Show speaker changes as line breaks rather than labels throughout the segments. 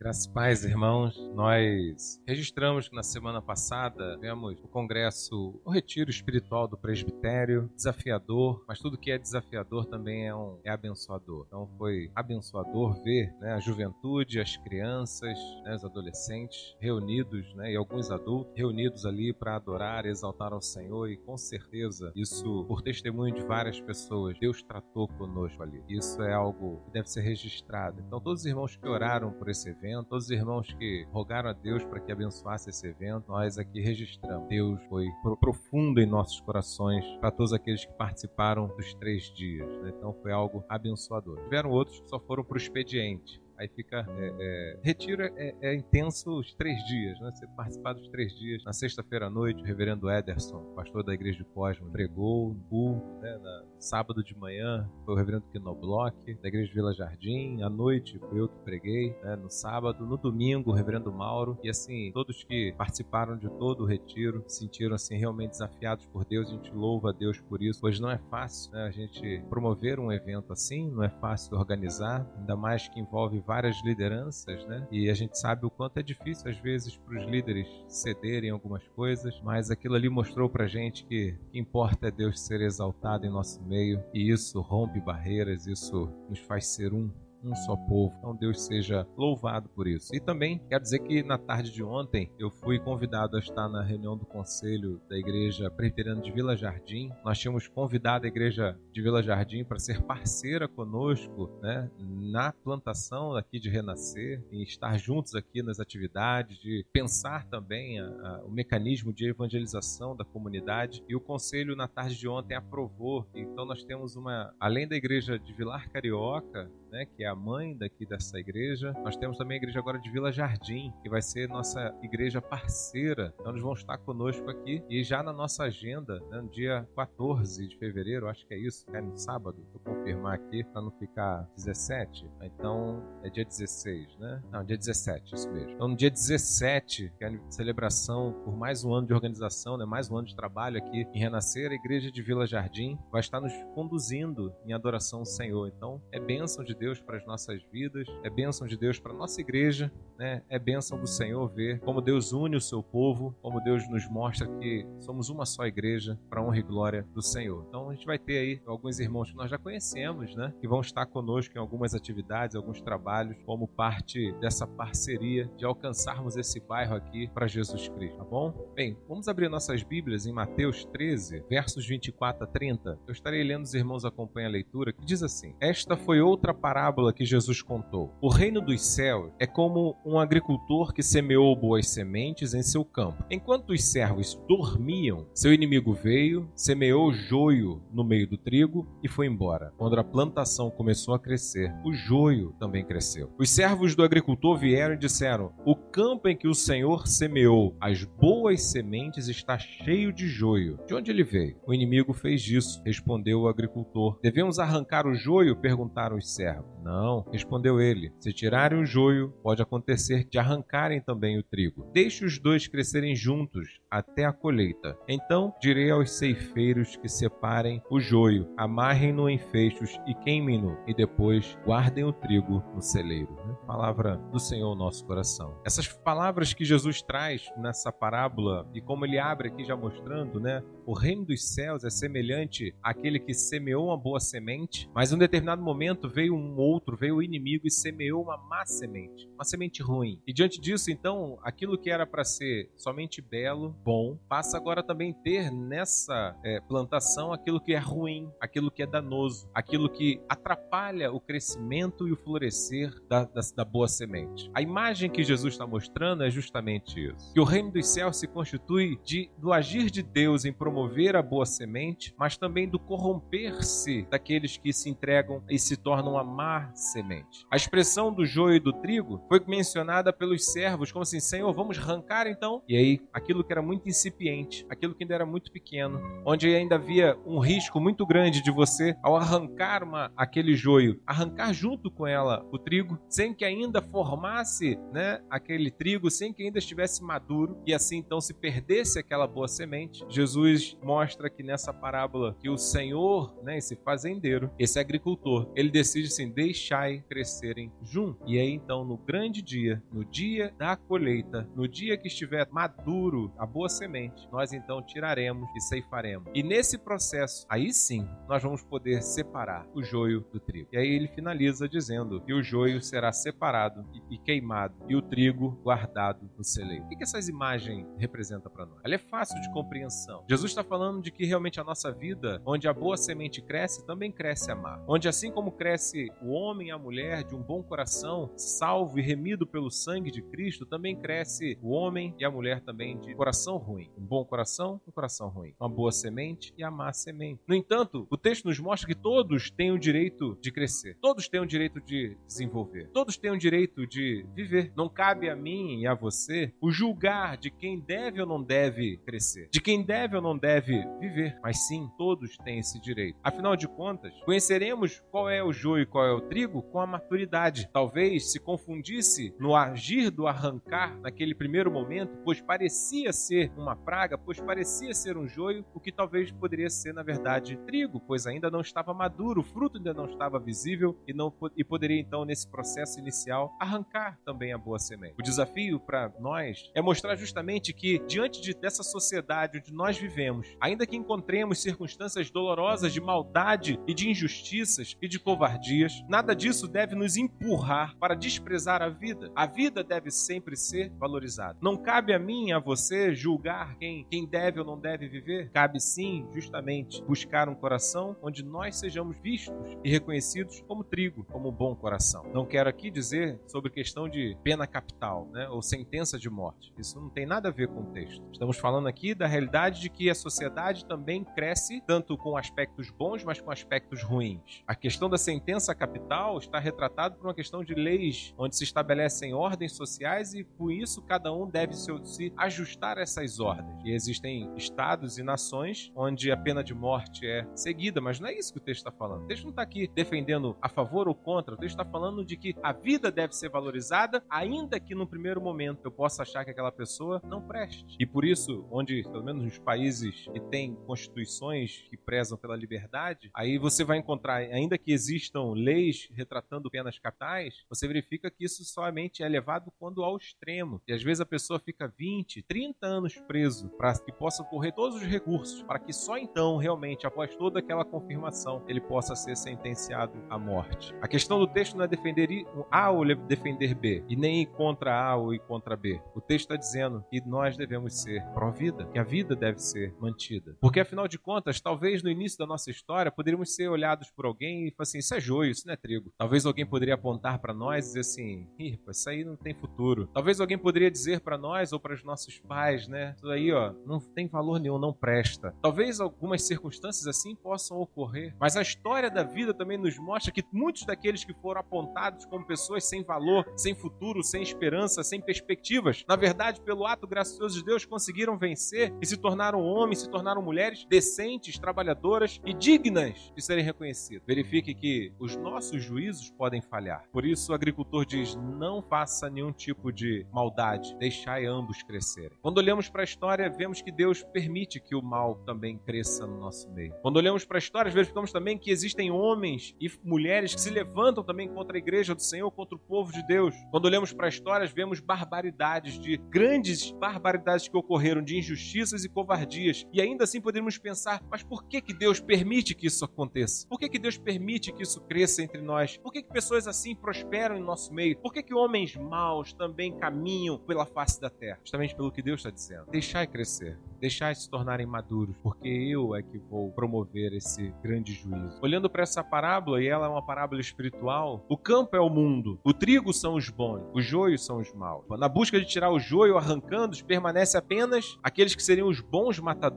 Graças paz, irmãos. Nós registramos que na semana passada tivemos o congresso, o retiro espiritual do presbitério, desafiador, mas tudo que é desafiador também é, um, é abençoador. Então foi abençoador ver né, a juventude, as crianças, né, os adolescentes reunidos, né, e alguns adultos reunidos ali para adorar, exaltar ao Senhor e com certeza isso, por testemunho de várias pessoas, Deus tratou conosco ali. Isso é algo que deve ser registrado. Então todos os irmãos que oraram por esse evento evento, todos os irmãos que rogaram a Deus para que abençoasse esse evento, nós aqui registramos. Deus foi profundo em nossos corações para todos aqueles que participaram dos três dias. Né? Então foi algo abençoador. Tiveram outros que só foram para o expediente Aí fica. É, é, retiro é, é, intenso os três dias, né? Você participar dos três dias. Na sexta-feira à noite, o reverendo Ederson, pastor da igreja de Cosmo, pregou no culto, né? Na, sábado de manhã foi o reverendo Quinoblock, da igreja Vila Jardim. À noite foi eu que preguei, né? No sábado. No domingo, o reverendo Mauro. E assim, todos que participaram de todo o retiro se sentiram assim realmente desafiados por Deus. A gente louva a Deus por isso, pois não é fácil né? a gente promover um evento assim, não é fácil organizar, ainda mais que envolve várias lideranças, né? E a gente sabe o quanto é difícil às vezes para os líderes cederem algumas coisas, mas aquilo ali mostrou para gente que o que importa é Deus ser exaltado em nosso meio. E isso rompe barreiras, isso nos faz ser um um só povo. Então Deus seja louvado por isso. E também quero dizer que na tarde de ontem eu fui convidado a estar na reunião do conselho da igreja presbiteriana de Vila Jardim. Nós tínhamos convidado a igreja de Vila Jardim para ser parceira conosco, né, na plantação aqui de Renascer e estar juntos aqui nas atividades, de pensar também a, a, o mecanismo de evangelização da comunidade. E o conselho na tarde de ontem aprovou. Então nós temos uma, além da igreja de Vilar Carioca, né, que é a mãe daqui dessa igreja. Nós temos também a igreja agora de Vila Jardim, que vai ser nossa igreja parceira. Então eles vão estar conosco aqui e já na nossa agenda, né, no dia 14 de fevereiro, acho que é isso, é no sábado, vou confirmar aqui para não ficar 17. Então é dia 16, né? Não, dia 17, isso mesmo. Então no dia 17, que é a celebração por mais um ano de organização, né, mais um ano de trabalho aqui em Renascer, a igreja de Vila Jardim vai estar nos conduzindo em adoração ao Senhor. Então é bênção de Deus para as nossas vidas, é bênção de Deus para a nossa igreja, né? é bênção do Senhor ver como Deus une o seu povo, como Deus nos mostra que somos uma só igreja para honra e glória do Senhor. Então a gente vai ter aí alguns irmãos que nós já conhecemos, né? que vão estar conosco em algumas atividades, alguns trabalhos, como parte dessa parceria de alcançarmos esse bairro aqui para Jesus Cristo, tá bom? Bem, vamos abrir nossas Bíblias em Mateus 13, versos 24 a 30. Eu estarei lendo, os irmãos acompanhem a leitura, que diz assim: Esta foi outra parábola que Jesus contou. O reino dos céus é como um agricultor que semeou boas sementes em seu campo. Enquanto os servos dormiam, seu inimigo veio, semeou joio no meio do trigo e foi embora. Quando a plantação começou a crescer, o joio também cresceu. Os servos do agricultor vieram e disseram: O campo em que o Senhor semeou as boas sementes está cheio de joio. De onde ele veio? O inimigo fez isso, respondeu o agricultor. Devemos arrancar o joio? perguntaram os servos. Não, respondeu ele. Se tirarem o joio, pode acontecer de arrancarem também o trigo. Deixe os dois crescerem juntos até a colheita. Então direi aos ceifeiros que separem o joio, amarrem-no em feixos e queimem-no, e depois guardem o trigo no celeiro. Né? Palavra do Senhor nosso coração. Essas palavras que Jesus traz nessa parábola e como ele abre aqui já mostrando, né? O reino dos céus é semelhante àquele que semeou uma boa semente, mas em um determinado momento veio um outro, veio o inimigo e semeou uma má semente, uma semente ruim. E diante disso, então, aquilo que era para ser somente belo, bom, passa agora também ter nessa é, plantação aquilo que é ruim, aquilo que é danoso, aquilo que atrapalha o crescimento e o florescer da, da, da boa semente. A imagem que Jesus está mostrando é justamente isso: que o reino dos céus se constitui de, do agir de Deus em promover a boa semente, mas também do corromper-se daqueles que se entregam e se tornam a má semente. A expressão do joio e do trigo foi mencionada pelos servos como assim: Senhor, vamos arrancar então? E aí, aquilo que era muito incipiente, aquilo que ainda era muito pequeno, onde ainda havia um risco muito grande de você, ao arrancar uma, aquele joio, arrancar junto com ela o trigo, sem que ainda formasse né, aquele trigo, sem que ainda estivesse maduro, e assim então se perdesse aquela boa semente. Jesus mostra que nessa parábola que o Senhor, né, esse fazendeiro, esse agricultor, ele decide assim: deixai crescerem juntos. E aí então, no grande dia, no dia da colheita, no dia que estiver maduro a boa semente, nós então tiraremos e ceifaremos. E nesse processo, aí sim, nós vamos poder separar o joio do trigo. E aí ele finaliza dizendo que o joio será separado e, e queimado e o trigo guardado no celeiro. O que, que essas imagens representam para nós? Ela é fácil de compreensão. Jesus está falando de que realmente a nossa vida, onde a boa semente cresce, também cresce a má. Onde assim como cresce o homem e a mulher de um bom coração, salvo e remido pelo sangue de Cristo, também cresce o homem e a mulher também de coração ruim. Um bom coração, um coração ruim. Uma boa semente e a má semente. No entanto, o texto nos mostra que todos têm o direito de crescer. Todos têm o direito de desenvolver. Todos têm o direito de viver. Não cabe a mim e a você o julgar de quem deve ou não deve crescer, de quem deve ou não deve viver. Mas sim, todos têm esse direito. Afinal de contas, conheceremos qual é o joio e qual é o trigo com a maturidade. Talvez se confundisse no agir do arrancar naquele primeiro momento, pois parecia ser uma praga, pois parecia ser um joio, o que talvez poderia ser, na verdade, trigo, pois ainda não estava maduro, o fruto ainda não estava visível e, não, e poderia então, nesse processo inicial, arrancar também a boa semente. O desafio para nós é mostrar justamente que, diante de, dessa sociedade onde nós vivemos, ainda que encontremos circunstâncias dolorosas de maldade e de injustiças e de covardias, nada disso deve nos empurrar para desprezar a vida. A vida deve sempre ser valorizada. Não cabe a mim, a você, julgar quem, quem deve ou não deve viver. Cabe sim, justamente, buscar um coração onde nós sejamos vistos e reconhecidos como trigo, como um bom coração. Não quero aqui dizer sobre questão de pena capital, né, ou sentença de morte. Isso não tem nada a ver com o texto. Estamos falando aqui da realidade de que a sociedade também cresce tanto com aspectos bons, mas com aspectos ruins. A questão da sentença capital está retratada por uma questão de leis onde se estabelecem ordens sociais e por isso cada um deve se, ajustar a essas ordens. E existem estados e nações onde a pena de morte é seguida, mas não é isso que o texto está falando. O texto não está aqui defendendo a favor ou contra, o texto está falando de que a vida deve ser valorizada, ainda que no primeiro momento eu possa achar que aquela pessoa não preste. E por isso, onde, pelo menos nos países que têm constituições que prezam pela liberdade, aí você vai encontrar, ainda que existam leis retratando penas capitais, você verifica que isso somente é levado quando ao extremo. E às vezes a pessoa fica 20, 30 anos preso para que possa correr todos os recursos, para que só então, realmente, após toda aquela confirmação, ele possa ser sentenciado à morte. A questão do texto não é defender A ou defender B, e nem ir contra A ou ir contra B. O texto está dizendo que nós devemos ser pró-vida, que a vida deve ser mantida. Porque, afinal de contas, talvez no início da nossa história poderíamos ser olhados por alguém e falar assim: isso é joio, isso não é trigo. Talvez alguém poderia apontar para nós e dizer assim: isso aí não tem futuro. Talvez alguém poderia dizer para nós ou para os nossos pais, né? Isso aí, ó, não tem valor nenhum, não presta. Talvez algumas circunstâncias assim possam ocorrer, mas a história da vida também nos mostra que muitos daqueles que foram apontados como pessoas sem valor, sem futuro, sem esperança, sem perspectivas, na verdade, pelo ato gracioso de Deus, conseguiram vencer e se tornaram homens, se tornaram mulheres decentes, trabalhadoras e dignas de serem reconhecidas. Verifique que os nossos juízos podem falhar. Por isso, o agricultor diz: não faça nenhum tipo de maldade, deixai ambos crescerem. Quando olhamos para a história, vemos que Deus permite que o mal também cresça no nosso meio. Quando olhamos para a história, verificamos também que existem homens e mulheres que se levantam também contra a igreja do Senhor, contra o povo de Deus. Quando olhamos para a história, vemos barbaridades de grandes barbaridades que ocorreram de injustiças e covardias. E ainda assim poderíamos pensar, mas por que que Deus permite que isso aconteça? Por que que Deus permite que isso cresça entre nós? Por que que pessoas assim prosperam em nosso meio? Por que que homens maus também caminham pela face da terra? Justamente pelo que Deus está dizendo. Deixai crescer, deixai se tornarem maduros, porque eu é que vou promover esse grande juízo. Olhando para essa parábola, e ela é uma parábola espiritual, o campo é o mundo, o trigo são os bons, os joios são os maus. Na busca de tirar o joio arrancando, permanece apenas aqueles que seriam os bons matadores.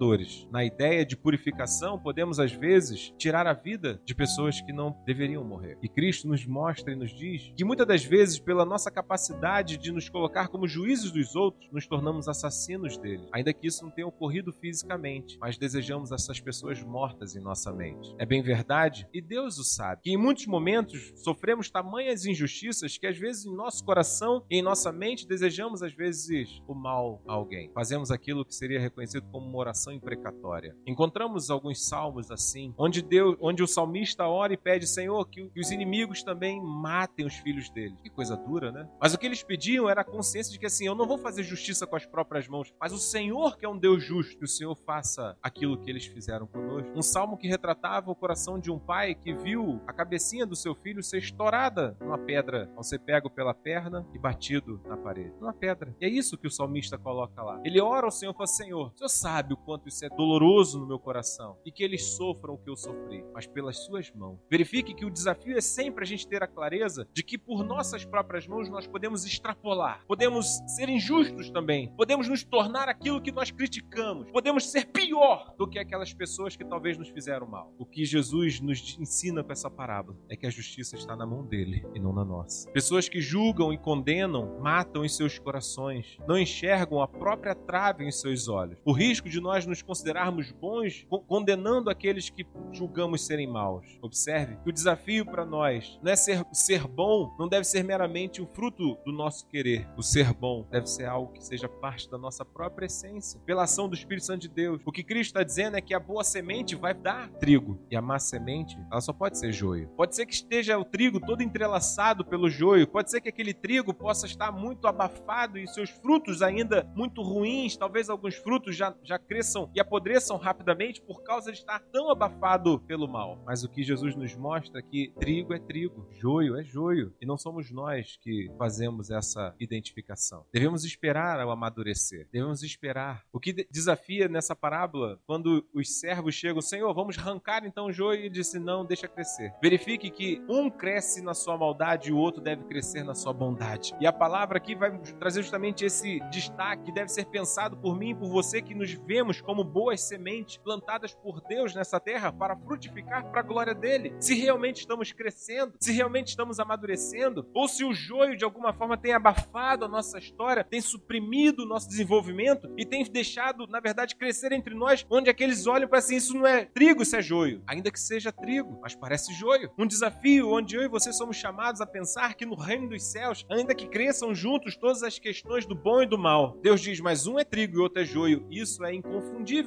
Na ideia de purificação, podemos às vezes tirar a vida de pessoas que não deveriam morrer. E Cristo nos mostra e nos diz que muitas das vezes, pela nossa capacidade de nos colocar como juízes dos outros, nos tornamos assassinos deles. Ainda que isso não tenha ocorrido fisicamente, mas desejamos essas pessoas mortas em nossa mente. É bem verdade, e Deus o sabe, que em muitos momentos sofremos tamanhas injustiças que às vezes em nosso coração e em nossa mente desejamos às vezes o mal a alguém. Fazemos aquilo que seria reconhecido como uma oração imprecatória. Encontramos alguns salmos assim, onde Deus, onde o salmista ora e pede, Senhor, que que, os inimigos também matem os filhos deles. Que coisa dura, né? Mas o que eles pediam era a consciência de que assim, eu não vou fazer justiça com as próprias mãos, mas o Senhor que é um Deus justo, que o Senhor faça aquilo que eles fizeram conosco. Um salmo que retratava o coração de um pai que viu a cabecinha do seu filho ser estourada numa pedra ao ser pego pela perna e batido na parede. Numa pedra. E é isso que o salmista coloca lá. Ele ora ao Senhor e fala: Senhor, o Senhor sabe o quanto isso é doloroso no meu coração e que eles sofram o que eu sofri, mas pelas suas mãos. Verifique que o desafio é sempre a gente ter a clareza de que por nossas próprias mãos nós podemos extrapolar, podemos ser injustos também, podemos nos tornar aquilo que nós criticamos, podemos ser pior do que aquelas pessoas que talvez nos fizeram mal. O que Jesus nos ensina com essa parábola é que a justiça está na mão dele e não na nossa. Pessoas que julgam e condenam matam em seus corações, não enxergam a própria trave em seus olhos. O risco de nós nos considerarmos bons condenando aqueles que julgamos serem maus. Observe que o desafio para nós não é ser, ser bom, não deve ser meramente o fruto do nosso querer. O ser bom deve ser algo que seja parte da nossa própria essência, pela ação do Espírito Santo de Deus. O que Cristo está dizendo é que a boa semente vai dar trigo e a má semente, ela só pode ser joio. Pode ser que esteja o trigo todo entrelaçado pelo joio, pode ser que aquele trigo possa estar muito abafado e seus frutos ainda muito ruins, talvez alguns frutos já, já cresçam e apodreçam rapidamente por causa de estar tão abafado pelo mal. Mas o que Jesus nos mostra é que trigo é trigo, joio é joio, e não somos nós que fazemos essa identificação. Devemos esperar ao amadurecer, devemos esperar. O que desafia nessa parábola, quando os servos chegam, Senhor, vamos arrancar então o joio, e disse: Não, deixa crescer. Verifique que um cresce na sua maldade e o outro deve crescer na sua bondade. E a palavra aqui vai trazer justamente esse destaque que deve ser pensado por mim e por você que nos vemos como boas sementes plantadas por Deus nessa terra para frutificar para a glória dele. Se realmente estamos crescendo, se realmente estamos amadurecendo, ou se o joio de alguma forma tem abafado a nossa história, tem suprimido o nosso desenvolvimento e tem deixado, na verdade, crescer entre nós, onde aqueles olham para assim, isso não é trigo, isso é joio. Ainda que seja trigo, mas parece joio. Um desafio onde eu e você somos chamados a pensar que no reino dos céus, ainda que cresçam juntos todas as questões do bom e do mal, Deus diz, mas um é trigo e outro é joio. Isso é inconfundível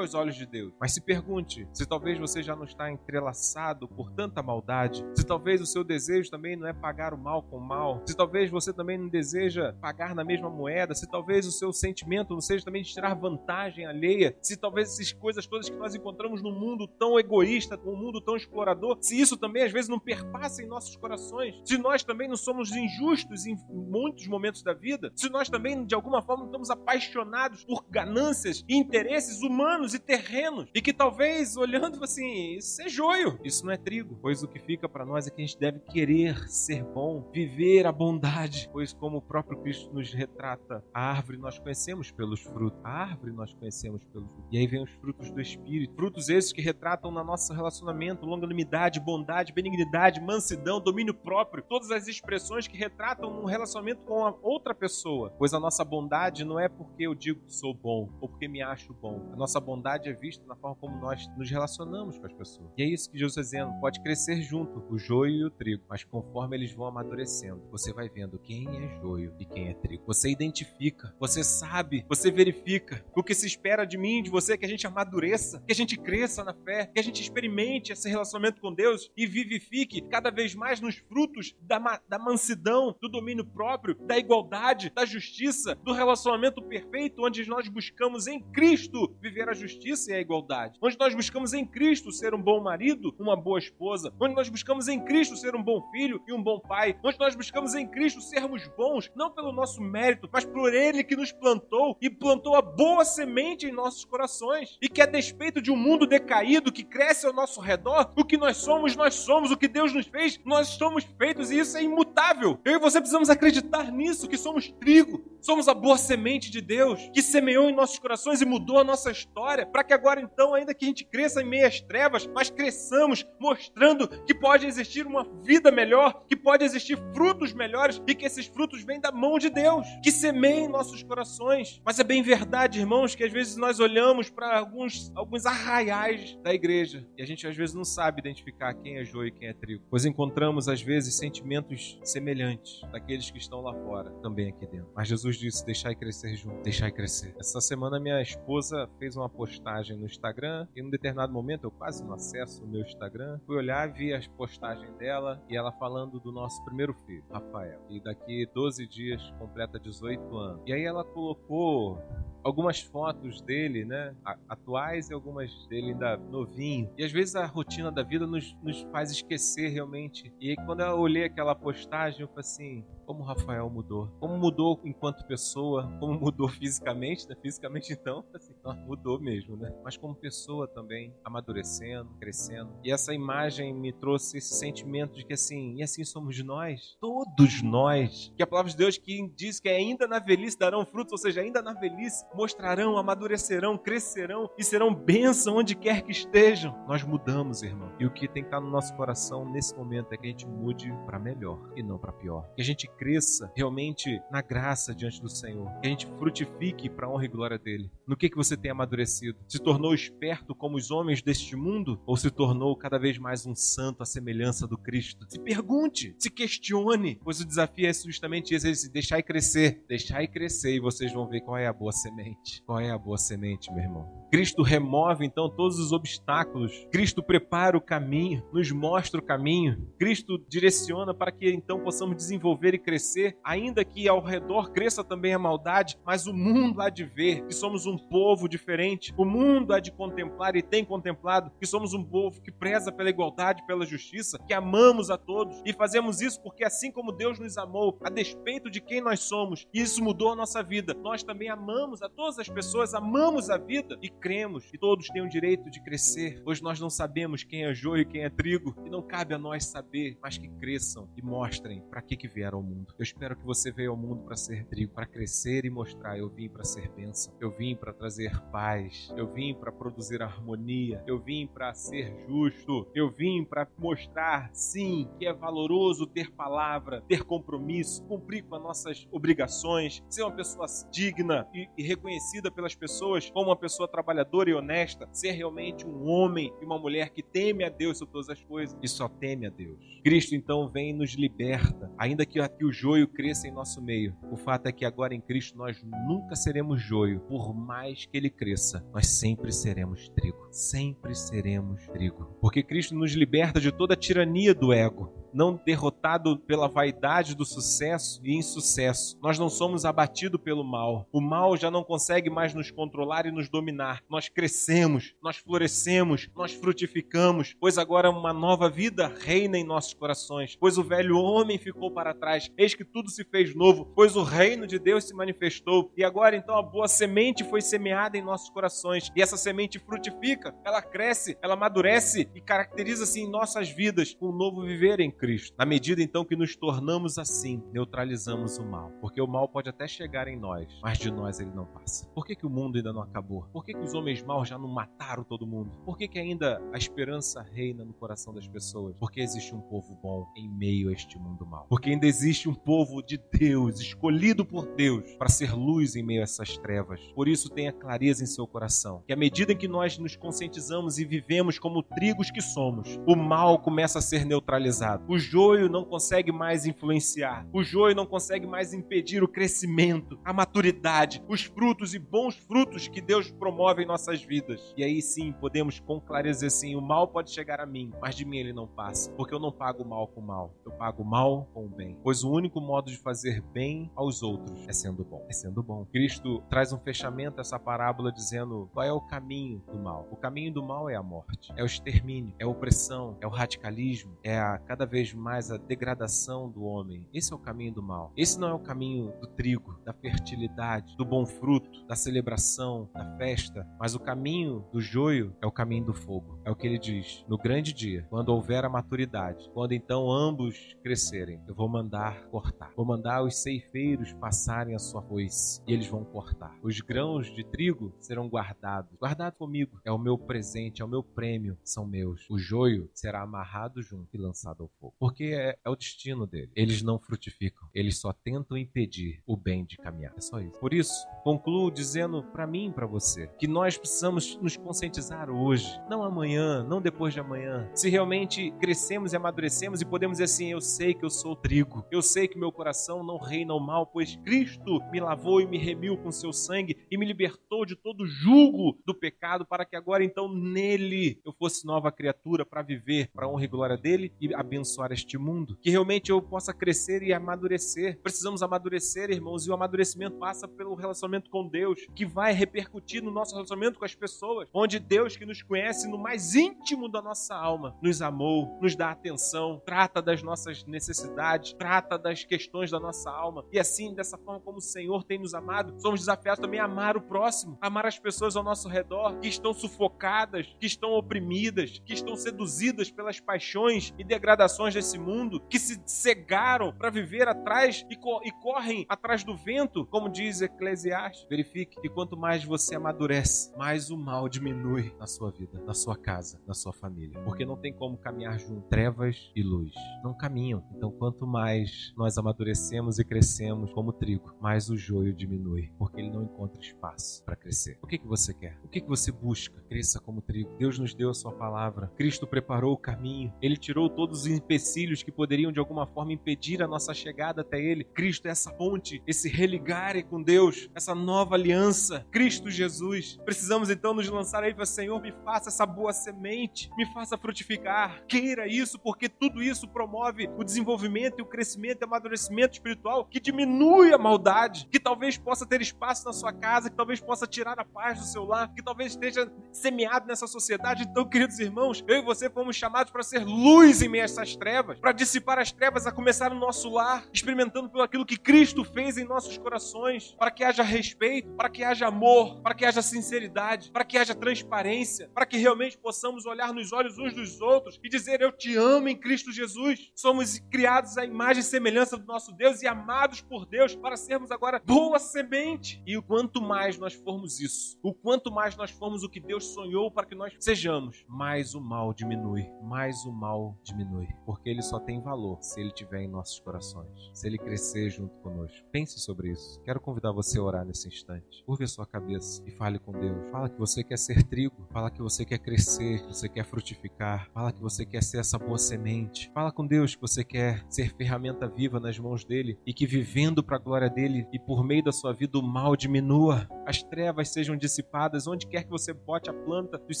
aos olhos de Deus. Mas se pergunte se talvez você já não está entrelaçado por tanta maldade, se talvez o seu desejo também não é pagar o mal com o mal, se talvez você também não deseja pagar na mesma moeda, se talvez o seu sentimento não seja também de tirar vantagem alheia, se talvez essas coisas todas que nós encontramos num mundo tão egoísta, num mundo tão explorador, se isso também às vezes não perpassa em nossos corações, se nós também não somos injustos em muitos momentos da vida, se nós também de alguma forma estamos apaixonados por ganâncias e interesses humanos e terrenos, e que talvez olhando assim, isso é joio, isso não é trigo, pois o que fica para nós é que a gente deve querer ser bom, viver a bondade, pois como o próprio Cristo nos retrata, a árvore nós conhecemos pelos frutos, a árvore nós conhecemos pelos frutos. E aí vem os frutos do Espírito, frutos esses que retratam no nosso relacionamento longanimidade, bondade, benignidade, mansidão, domínio próprio, todas as expressões que retratam um relacionamento com a outra pessoa, pois a nossa bondade não é porque eu digo que sou bom ou porque me acho bom. A nossa bondade é vista na forma como nós nos relacionamos com as pessoas. E é isso que Jesus está dizendo, pode crescer junto o joio e o trigo, mas conforme eles vão amadurecendo, você vai vendo quem é joio e quem é trigo. Você identifica, você sabe, você verifica. O que se espera de mim, de você, que a gente amadureça, que a gente cresça na fé, que a gente experimente esse relacionamento com Deus e vivifique cada vez mais nos frutos da, da mansidão, do domínio próprio, da igualdade, da justiça, do relacionamento perfeito, onde nós buscamos em Cristo viver a justiça e a igualdade, onde nós buscamos em Cristo ser um bom marido, uma boa esposa, onde nós buscamos em Cristo ser um bom filho e um bom pai, onde nós buscamos em Cristo sermos bons, não pelo nosso mérito, mas por Ele que nos plantou e plantou a boa semente em nossos corações, e que a despeito de um mundo decaído que cresce ao nosso redor, o que nós somos, nós somos, o que Deus nos fez, nós somos feitos, e isso é imutável. Eu e você precisamos acreditar nisso, que somos trigo, somos a boa semente de Deus, que semeou em nossos corações e mudou a nossa história, para que agora então, ainda que a gente cresça em meias trevas, mas cresçamos mostrando que pode existir uma vida melhor, que pode existir frutos melhores e que esses frutos vêm da mão de Deus, que semeia em nossos corações. Mas é bem verdade, irmãos, que às vezes nós olhamos para alguns, alguns arraiais da igreja e a gente às vezes não sabe identificar quem é joio e quem é trigo, pois encontramos às vezes sentimentos semelhantes daqueles que estão lá fora, também aqui dentro. Mas Jesus disse: deixai crescer junto, deixai crescer. Essa semana minha esposa fez uma postagem no Instagram e num determinado momento eu quase não acesso o meu Instagram, fui olhar, vi as postagens postagem dela e ela falando do nosso primeiro filho, Rafael. E daqui 12 dias completa 18 anos. E aí ela colocou algumas fotos dele, né, atuais e algumas dele ainda novinho. E às vezes a rotina da vida nos, nos faz esquecer realmente. E aí, quando eu olhei aquela postagem, eu falei assim: como o Rafael mudou. Como mudou enquanto pessoa, como mudou fisicamente, né? Fisicamente então, assim, mudou mesmo, né? Mas como pessoa também, amadurecendo, crescendo. E essa imagem me trouxe esse sentimento de que assim, e assim somos nós, todos nós. Que a palavra de Deus que diz que ainda na velhice darão frutos, ou seja, ainda na velhice mostrarão, amadurecerão, crescerão e serão bênção onde quer que estejam. Nós mudamos, irmão. E o que tem que estar no nosso coração nesse momento é que a gente mude para melhor e não para pior. Que a gente cresça realmente na graça diante do Senhor. Que a gente frutifique para a honra e glória dele. No que, que você tem amadurecido? Se tornou esperto como os homens deste mundo? Ou se tornou cada vez mais um santo à semelhança do Cristo? Se pergunte, se questione, pois o desafio é justamente esse: deixar e crescer. Deixar e crescer e vocês vão ver qual é a boa semente. Qual é a boa semente, meu irmão? Cristo remove então todos os obstáculos. Cristo prepara o caminho, nos mostra o caminho. Cristo direciona para que então possamos desenvolver e crescer, ainda que ao redor cresça também a maldade, mas o mundo há de ver que somos um povo diferente. O mundo há de contemplar e tem contemplado que somos um povo que preza pela igualdade, pela justiça, que amamos a todos e fazemos isso porque assim como Deus nos amou, a despeito de quem nós somos, e isso mudou a nossa vida, nós também amamos a todas as pessoas, amamos a vida e cremos que todos têm o direito de crescer, pois nós não sabemos quem é joio e quem é trigo, e não cabe a nós saber, mas que cresçam e mostrem para que, que vieram ao mundo. Eu espero que você veio ao mundo para ser trigo, para crescer e mostrar. Eu vim para ser bênção, eu vim para trazer paz, eu vim para produzir harmonia, eu vim para ser justo, eu vim para mostrar, sim, que é valoroso ter palavra, ter compromisso, cumprir com as nossas obrigações, ser uma pessoa digna e, e reconhecida pelas pessoas como uma pessoa trabalhadora trabalhadora e honesta, ser realmente um homem e uma mulher que teme a Deus sobre todas as coisas e só teme a Deus. Cristo então vem e nos liberta, ainda que aqui o joio cresça em nosso meio. O fato é que agora em Cristo nós nunca seremos joio, por mais que ele cresça, nós sempre seremos trigo, sempre seremos trigo. Porque Cristo nos liberta de toda a tirania do ego não derrotado pela vaidade do sucesso e insucesso. Nós não somos abatidos pelo mal. O mal já não consegue mais nos controlar e nos dominar. Nós crescemos, nós florescemos, nós frutificamos, pois agora uma nova vida reina em nossos corações. Pois o velho homem ficou para trás, eis que tudo se fez novo, pois o reino de Deus se manifestou. E agora então a boa semente foi semeada em nossos corações. E essa semente frutifica, ela cresce, ela amadurece e caracteriza-se em nossas vidas com um novo viver em Cristo. Na medida então que nos tornamos assim, neutralizamos o mal. Porque o mal pode até chegar em nós, mas de nós ele não passa. Por que, que o mundo ainda não acabou? Por que, que os homens maus já não mataram todo mundo? Por que, que ainda a esperança reina no coração das pessoas? Porque existe um povo bom em meio a este mundo mal. Porque ainda existe um povo de Deus, escolhido por Deus, para ser luz em meio a essas trevas. Por isso tenha clareza em seu coração. Que à medida que nós nos conscientizamos e vivemos como trigos que somos, o mal começa a ser neutralizado o joio não consegue mais influenciar. O joio não consegue mais impedir o crescimento, a maturidade, os frutos e bons frutos que Deus promove em nossas vidas. E aí sim podemos com clareza assim: o mal pode chegar a mim, mas de mim ele não passa, porque eu não pago o mal com o mal, eu pago o mal com o bem. Pois o único modo de fazer bem aos outros é sendo bom. É sendo bom. Cristo traz um fechamento a essa parábola dizendo qual é o caminho do mal. O caminho do mal é a morte, é o extermínio, é a opressão, é o radicalismo, é a cada vez vez mais a degradação do homem. Esse é o caminho do mal. Esse não é o caminho do trigo, da fertilidade, do bom fruto, da celebração, da festa, mas o caminho do joio é o caminho do fogo. É o que ele diz: no grande dia, quando houver a maturidade, quando então ambos crescerem, eu vou mandar cortar. Vou mandar os ceifeiros passarem a sua foice e eles vão cortar. Os grãos de trigo serão guardados. Guardado comigo. É o meu presente, é o meu prêmio, são meus. O joio será amarrado junto e lançado ao fogo. Porque é, é o destino dele. Eles não frutificam. Eles só tentam impedir o bem de caminhar. É só isso. Por isso, concluo dizendo para mim e para você que nós precisamos nos conscientizar hoje, não amanhã, não depois de amanhã. Se realmente crescemos e amadurecemos e podemos dizer assim: eu sei que eu sou trigo, eu sei que meu coração não reina o mal, pois Cristo me lavou e me remiu com seu sangue e me libertou de todo jugo do pecado, para que agora então nele eu fosse nova criatura para viver para honra e glória dele e abençoar este mundo. Que realmente eu possa crescer e amadurecer. Precisamos amadurecer, irmãos, e o amadurecimento passa pelo relacionamento com Deus, que vai repercutir no nosso relacionamento com as pessoas, onde Deus que nos conhece no mais íntimo da nossa alma, nos amou, nos dá atenção, trata das nossas necessidades, trata das questões da nossa alma. E assim, dessa forma como o Senhor tem nos amado, somos desafiados também a amar o próximo, amar as pessoas ao nosso redor que estão sufocadas, que estão oprimidas, que estão seduzidas pelas paixões e degradações desse mundo, que se cegaram para viver atrás e, co e correm atrás do vento, como diz Eclesiastes. Verifique que quanto mais você amadurece, mais o mal diminui na sua vida, na sua casa, na sua família. Porque não tem como caminhar junto trevas e luz. Não caminham. Então, quanto mais nós amadurecemos e crescemos como trigo, mais o joio diminui, porque ele não encontra espaço para crescer. O que, que você quer? O que, que você busca? Cresça como trigo. Deus nos deu a sua palavra. Cristo preparou o caminho. Ele tirou todos os empecilhos que poderiam de alguma forma impedir a nossa chegada até ele. Cristo é essa ponte, esse religare com Deus, essa nova aliança. Cristo Jesus. Precisamos então nos lançar aí para Senhor, me faça essa boa semente, me faça frutificar. Queira isso, porque tudo isso promove o desenvolvimento e o crescimento e amadurecimento espiritual que diminui a maldade, que talvez possa ter espaço na sua casa, que talvez possa tirar a paz do seu lar, que talvez esteja semeado nessa sociedade. Então, queridos irmãos, eu e você fomos chamados para ser luz em meio a essas trevas, para dissipar as trevas, a começar no nosso lar, experimentando pelo aquilo que Cristo fez em nossos corações, para que haja respeito, para que haja amor, para que haja sinceridade, para que haja transparência, para que realmente possamos olhar nos olhos uns dos outros e dizer: Eu te amo em Cristo Jesus. Somos criados à imagem e semelhança do nosso Deus e amados por Deus para sermos agora boa semente. E o quanto mais nós formos isso, o quanto mais nós formos o que Deus sonhou para que nós sejamos, mais o mal diminui, mais o mal diminui, porque ele só tem valor se ele tiver em nossos corações, se ele crescer junto conosco. Pense sobre isso. Quero convidar você a orar nesse instante. Curve a sua cabeça e fale com Deus. Fala que você quer ser trigo, fala que você quer crescer, que você quer frutificar, fala que você quer ser essa boa semente. Fala com Deus que você quer ser ferramenta viva nas mãos dele e que vivendo para a glória dele e por meio da sua vida o mal diminua, as trevas sejam dissipadas, onde quer que você bote a planta dos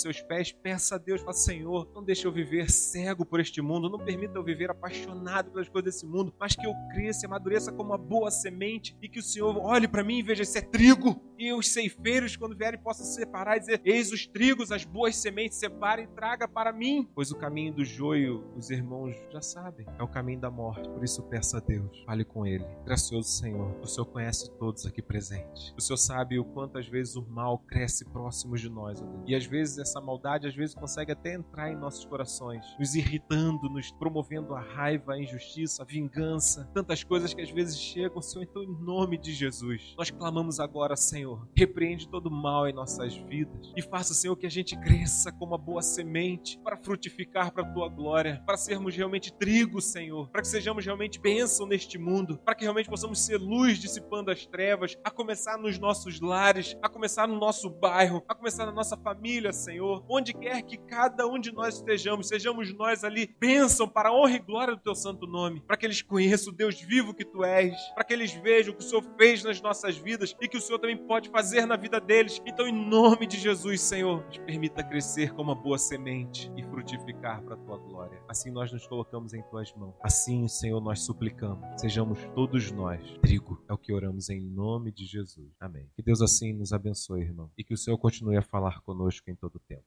seus pés, peça a Deus, fala, Senhor, não deixe eu viver cego por este mundo, não permita eu viver apaixonado pelas coisas desse mundo, mas que eu cresça e amadureça como uma boa semente e que o Senhor olhe para mim e veja se é trigo e os ceifeiros quando vierem possam separar e dizer, eis os trigos, as boas sementes, separe e traga para mim, pois o caminho do joio, os irmãos já sabem, é o caminho da morte, por isso peça a Deus, fale com Ele, gracioso Senhor, o Senhor conhece todos aqui presentes, o Senhor sabe o quanto às vezes o mal cresce próximos de nós, e às vezes essa maldade às vezes consegue até entrar em nossos corações, nos irritando, nos promovendo a raiva, a injustiça, a vingança, tantas coisas que às vezes chegam, Senhor, então em nome de Jesus, nós clamamos agora, Senhor, repreende todo mal em nossas vidas. E faça, Senhor, que a gente cresça como uma boa semente para frutificar para a tua glória, para sermos realmente trigo, Senhor, para que sejamos realmente bênção neste mundo, para que realmente possamos ser luz dissipando as trevas, a começar nos nossos lares, a começar no nosso bairro, a começar na nossa família, Senhor, onde quer que cada um de nós estejamos, sejamos nós ali bênção para a honra e glória do teu santo nome, para que eles conheçam o Deus vivo que tu és, para que eles vejam o que o Senhor fez nas nossas vidas e que o Senhor também pode fazer na vida deles. Então, em nome de Jesus, Senhor, nos permita crescer como uma boa semente e frutificar para a tua glória. Assim nós nos colocamos em tuas mãos. Assim, Senhor, nós suplicamos. Sejamos todos nós trigo. É o que oramos em nome de Jesus. Amém. Que Deus assim nos abençoe, irmão, e que o Senhor continue a falar conosco em todo o tempo.